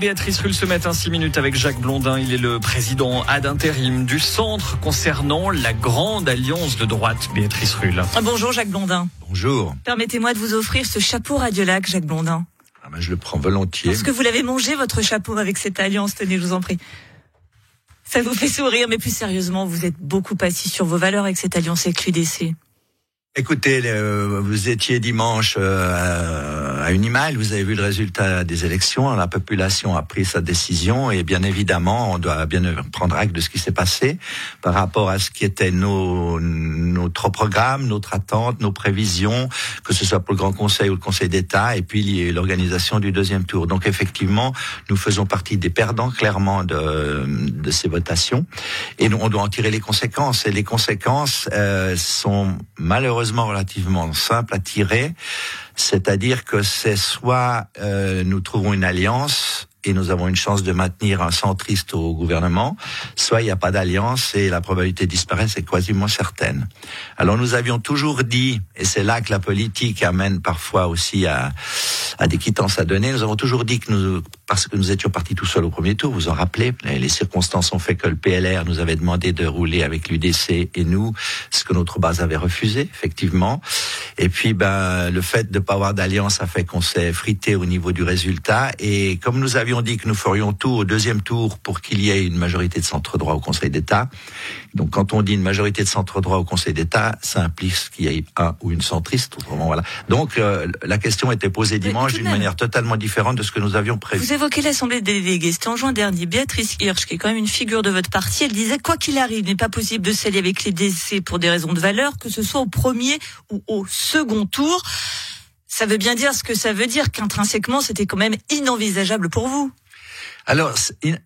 Béatrice Rulle ce matin, 6 minutes avec Jacques Blondin. Il est le président ad intérim du centre concernant la grande alliance de droite, Béatrice Rulle. Ah, bonjour Jacques Blondin. Bonjour. Permettez-moi de vous offrir ce chapeau Radiolac, Jacques Blondin. Ah ben, je le prends volontiers. Parce que vous l'avez mangé, votre chapeau, avec cette alliance. Tenez, je vous en prie. Ça vous fait sourire, mais plus sérieusement, vous êtes beaucoup assis sur vos valeurs avec cette alliance avec l'UDC. Écoutez, vous étiez dimanche euh, à Unimal, vous avez vu le résultat des élections, la population a pris sa décision et bien évidemment, on doit bien prendre acte de ce qui s'est passé par rapport à ce qui était nos, notre programme, notre attente, nos prévisions, que ce soit pour le Grand Conseil ou le Conseil d'État, et puis l'organisation du deuxième tour. Donc effectivement, nous faisons partie des perdants clairement de, de ces votations et on doit en tirer les conséquences. Et les conséquences euh, sont relativement simple à tirer, c'est-à-dire que c'est soit euh, nous trouvons une alliance et nous avons une chance de maintenir un centriste au gouvernement, soit il n'y a pas d'alliance et la probabilité de disparaître est quasiment certaine. Alors nous avions toujours dit, et c'est là que la politique amène parfois aussi à des quittances à donner, nous avons toujours dit que nous, parce que nous étions partis tout seuls au premier tour, vous en rappelez, les circonstances ont fait que le PLR nous avait demandé de rouler avec l'UDC et nous, ce que notre base avait refusé, effectivement. Et puis, ben, le fait de ne pas avoir d'alliance a fait qu'on s'est frité au niveau du résultat. Et comme nous avions dit que nous ferions tout au deuxième tour pour qu'il y ait une majorité de centre droit au Conseil d'État, donc quand on dit une majorité de centre droit au Conseil d'État, ça implique qu'il y ait un ou une centriste. voilà. Donc euh, la question était posée dimanche d'une manière totalement différente de ce que nous avions prévu. Évoquez l'Assemblée des délégués. C'était en juin dernier. Béatrice Hirsch, qui est quand même une figure de votre parti, elle disait quoi qu'il arrive, il n'est pas possible de s'allier avec les DC pour des raisons de valeur, que ce soit au premier ou au second tour. Ça veut bien dire ce que ça veut dire qu'intrinsèquement, c'était quand même inenvisageable pour vous. Alors,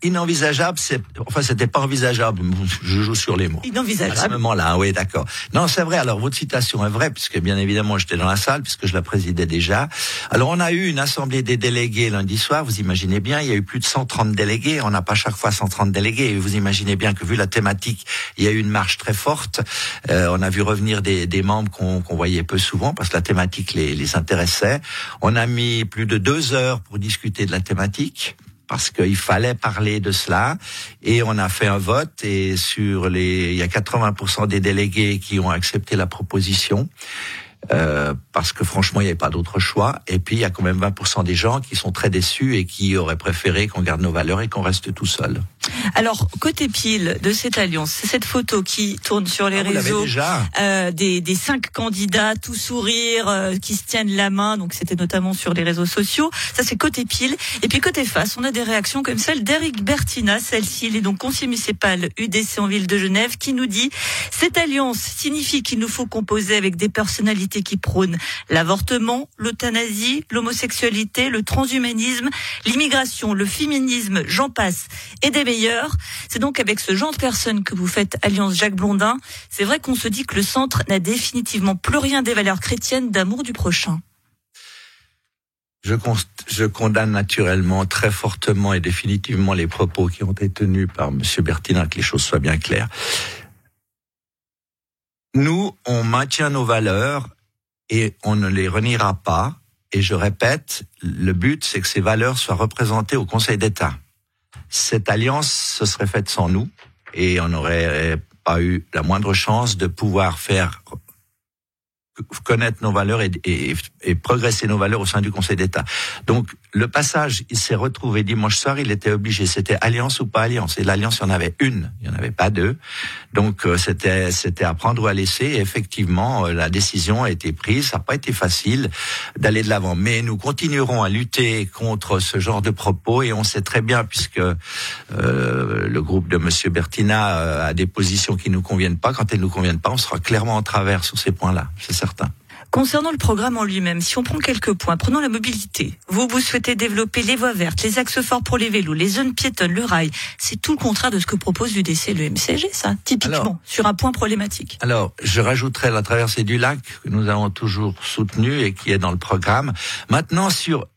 inenvisageable, c'est, enfin, c'était pas envisageable. Je joue sur les mots. Inenvisageable. À ce moment-là, oui, d'accord. Non, c'est vrai. Alors, votre citation est vraie, puisque bien évidemment, j'étais dans la salle, puisque je la présidais déjà. Alors, on a eu une assemblée des délégués lundi soir. Vous imaginez bien, il y a eu plus de 130 délégués. On n'a pas chaque fois 130 délégués. Et vous imaginez bien que vu la thématique, il y a eu une marche très forte. Euh, on a vu revenir des, des membres qu'on voyait peu souvent, parce que la thématique les, les intéressait. On a mis plus de deux heures pour discuter de la thématique parce qu'il fallait parler de cela et on a fait un vote et sur les il y a 80% des délégués qui ont accepté la proposition euh, parce que franchement, il n'y avait pas d'autre choix. Et puis, il y a quand même 20% des gens qui sont très déçus et qui auraient préféré qu'on garde nos valeurs et qu'on reste tout seul. Alors, côté pile de cette alliance, c'est cette photo qui tourne sur les ah, réseaux euh, des, des, cinq candidats, tout sourire, euh, qui se tiennent la main. Donc, c'était notamment sur les réseaux sociaux. Ça, c'est côté pile. Et puis, côté face, on a des réactions comme celle d'Eric Bertina. Celle-ci, il est donc conseiller municipal UDC en ville de Genève, qui nous dit cette alliance signifie qu'il nous faut composer avec des personnalités qui prône l'avortement, l'euthanasie, l'homosexualité, le transhumanisme, l'immigration, le féminisme, j'en passe, et des meilleurs. C'est donc avec ce genre de personnes que vous faites Alliance Jacques Blondin. C'est vrai qu'on se dit que le centre n'a définitivement plus rien des valeurs chrétiennes d'amour du prochain. Je, je, condamne naturellement très fortement et définitivement les propos qui ont été tenus par M. Bertinin, que les choses soient bien claires. Nous, on maintient nos valeurs et on ne les reniera pas. Et je répète, le but, c'est que ces valeurs soient représentées au Conseil d'État. Cette alliance se serait faite sans nous et on n'aurait pas eu la moindre chance de pouvoir faire connaître nos valeurs et, et, et, progresser nos valeurs au sein du Conseil d'État. Donc le passage, il s'est retrouvé dimanche soir, il était obligé, c'était alliance ou pas alliance. Et l'alliance, il y en avait une, il n'y en avait pas deux. Donc euh, c'était c'était à prendre ou à laisser. Et effectivement, euh, la décision a été prise. Ça n'a pas été facile d'aller de l'avant, mais nous continuerons à lutter contre ce genre de propos. Et on sait très bien, puisque euh, le groupe de Monsieur Bertina euh, a des positions qui nous conviennent pas. Quand elles nous conviennent pas, on sera clairement en travers sur ces points-là. C'est certain. Concernant le programme en lui-même, si on prend quelques points, prenons la mobilité. Vous, vous souhaitez développer les voies vertes, les axes forts pour les vélos, les zones piétonnes, le rail. C'est tout le contraire de ce que propose l'UDC et le MCG, ça, typiquement, sur un point problématique. Alors, je rajouterai la traversée du lac que nous avons toujours soutenu et qui est dans le programme. Maintenant, sur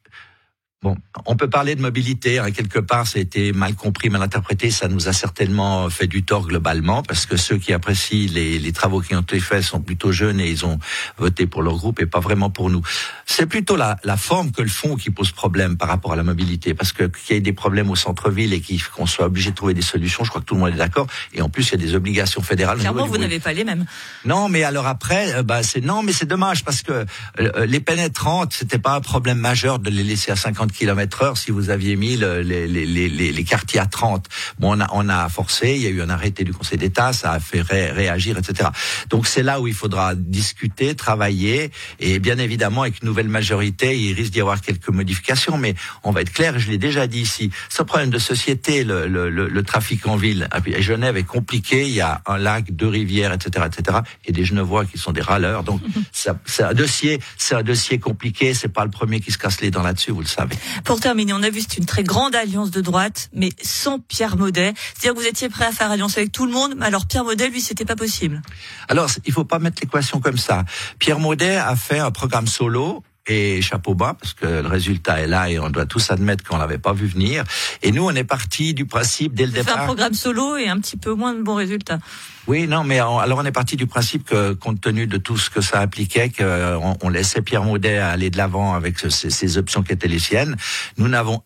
Bon, on peut parler de mobilité. Hein. Quelque part, ça a été mal compris, mal interprété. Ça nous a certainement fait du tort globalement, parce que ceux qui apprécient les, les travaux qui ont été faits sont plutôt jeunes et ils ont voté pour leur groupe et pas vraiment pour nous. C'est plutôt la, la, forme que le fond qui pose problème par rapport à la mobilité, parce que qu'il y ait des problèmes au centre-ville et qu'on soit obligé de trouver des solutions, je crois que tout le monde est d'accord. Et en plus, il y a des obligations fédérales. Clairement, vous n'avez pas les mêmes. Non, mais alors après, euh, bah c'est non, mais c'est dommage parce que euh, les pénétrantes, c'était pas un problème majeur de les laisser à 50 km heure si vous aviez mis les, les, les, les, quartiers à 30. Bon, on a, on a forcé, il y a eu un arrêté du Conseil d'État, ça a fait réagir, etc. Donc c'est là où il faudra discuter, travailler, et bien évidemment avec une nouvelle majorité, il risque d'y avoir quelques modifications, mais on va être clair, je l'ai déjà dit ici, ce problème de société, le, le, le, trafic en ville, à Genève est compliqué, il y a un lac, deux rivières, etc., etc., et des Genevois qui sont des râleurs, donc c'est un dossier, c'est un dossier compliqué, c'est pas le premier qui se casse les dents là-dessus, vous le savez. Pour terminer, on a vu c'est une très grande alliance de droite, mais sans Pierre Maudet. C'est-à-dire que vous étiez prêt à faire alliance avec tout le monde, mais alors Pierre Maudet, lui, c'était pas possible. Alors, il faut pas mettre l'équation comme ça. Pierre Maudet a fait un programme solo et chapeau bas parce que le résultat est là et on doit tous admettre qu'on l'avait pas vu venir. Et nous, on est parti du principe dès le départ. C'est un programme solo et un petit peu moins de bons résultats. Oui, non, mais alors on est parti du principe que, compte tenu de tout ce que ça impliquait, qu'on on laissait Pierre Maudet aller de l'avant avec ces options qui étaient les siennes. Nous n'avons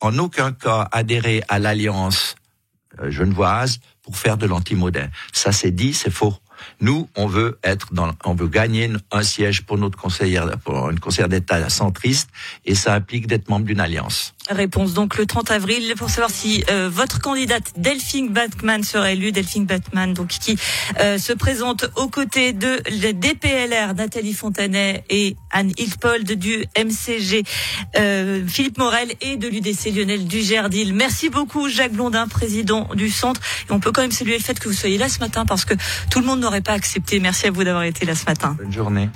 en aucun cas adhéré à l'alliance euh, genevoise pour faire de l'anti-Maudet. Ça c'est dit, c'est faux. Nous, on veut être dans, on veut gagner un siège pour notre conseillère, pour une conseillère d'État centriste, et ça implique d'être membre d'une alliance. Réponse donc le 30 avril pour savoir si euh, votre candidate Delphine Batman sera élue. Delphine Batman, donc qui euh, se présente aux côtés de DPLR, Nathalie Fontanet et Anne Hilpold du MCG, euh, Philippe Morel et de l'UDC Lionel Dugerdil. Merci beaucoup Jacques Blondin, président du centre. On peut quand même saluer le fait que vous soyez là ce matin parce que tout le monde n'aurait pas accepté. Merci à vous d'avoir été là ce matin. Bonne journée.